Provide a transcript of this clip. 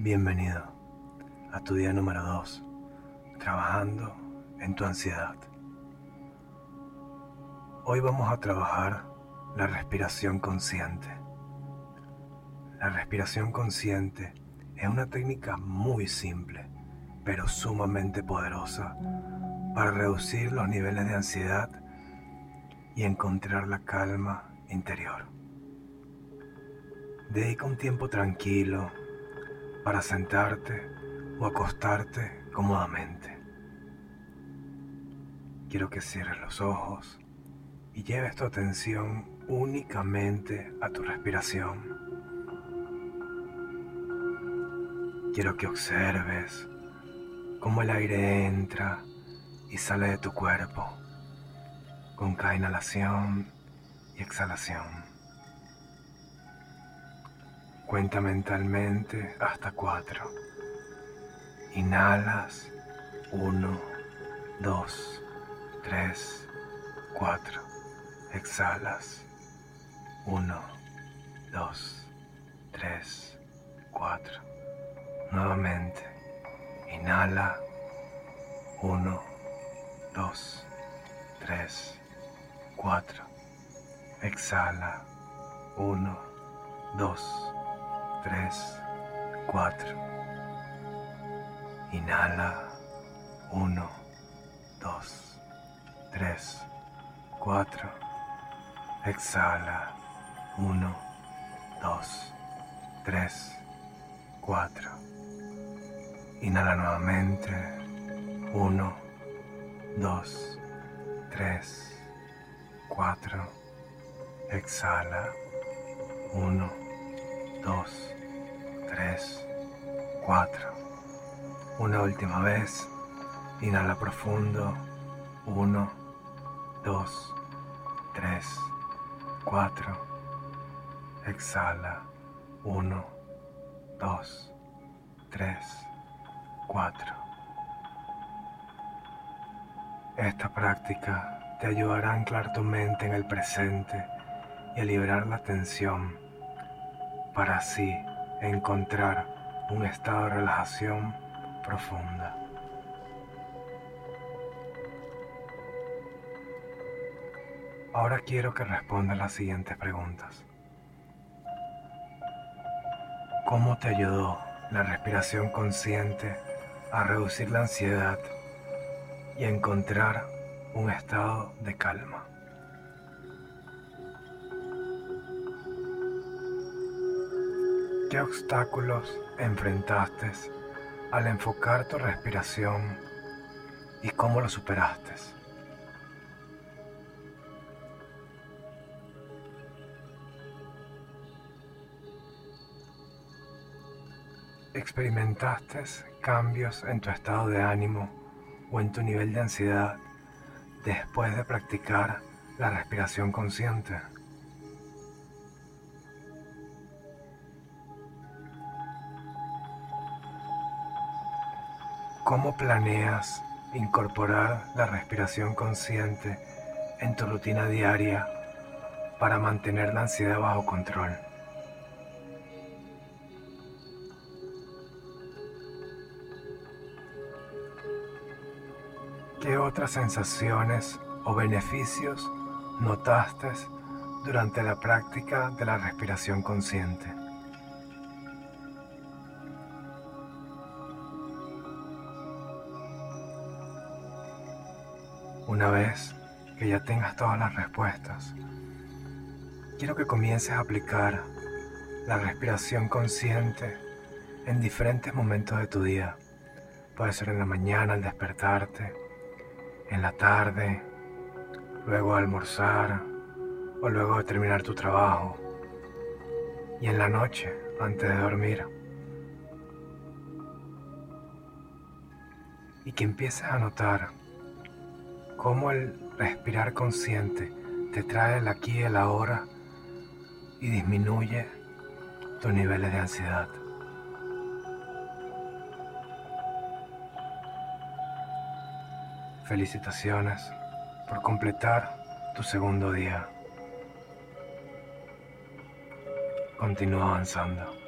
Bienvenido a tu día número 2, trabajando en tu ansiedad. Hoy vamos a trabajar la respiración consciente. La respiración consciente es una técnica muy simple, pero sumamente poderosa para reducir los niveles de ansiedad y encontrar la calma interior. Dedica un tiempo tranquilo para sentarte o acostarte cómodamente. Quiero que cierres los ojos y lleves tu atención únicamente a tu respiración. Quiero que observes cómo el aire entra y sale de tu cuerpo con cada inhalación y exhalación. Cuenta mentalmente hasta cuatro. Inhalas. Uno, dos, tres, cuatro. Exhalas. Uno, dos, tres, cuatro. Nuevamente. Inhala. Uno, dos, tres, cuatro. Exhala. Uno, dos, 3, 4. Inhala. 1, 2, 3, 4. Exhala. 1, 2, 3, 4. Inhala nuevamente. 1, 2, 3, 4. Exhala. 1, 2, 3, 4. Una última vez. Inhala profundo. 1, 2, 3, 4. Exhala. 1, 2, 3, 4. Esta práctica te ayudará a anclar tu mente en el presente y a liberar la tensión para así encontrar un estado de relajación profunda. Ahora quiero que respondas las siguientes preguntas. ¿Cómo te ayudó la respiración consciente a reducir la ansiedad y a encontrar un estado de calma? ¿Qué obstáculos enfrentaste al enfocar tu respiración y cómo lo superaste? ¿Experimentaste cambios en tu estado de ánimo o en tu nivel de ansiedad después de practicar la respiración consciente? ¿Cómo planeas incorporar la respiración consciente en tu rutina diaria para mantener la ansiedad bajo control? ¿Qué otras sensaciones o beneficios notaste durante la práctica de la respiración consciente? Una vez que ya tengas todas las respuestas, quiero que comiences a aplicar la respiración consciente en diferentes momentos de tu día. Puede ser en la mañana al despertarte, en la tarde, luego al almorzar o luego de terminar tu trabajo y en la noche antes de dormir. Y que empieces a notar cómo el respirar consciente te trae el aquí y el ahora y disminuye tus niveles de ansiedad. Felicitaciones por completar tu segundo día. Continúa avanzando.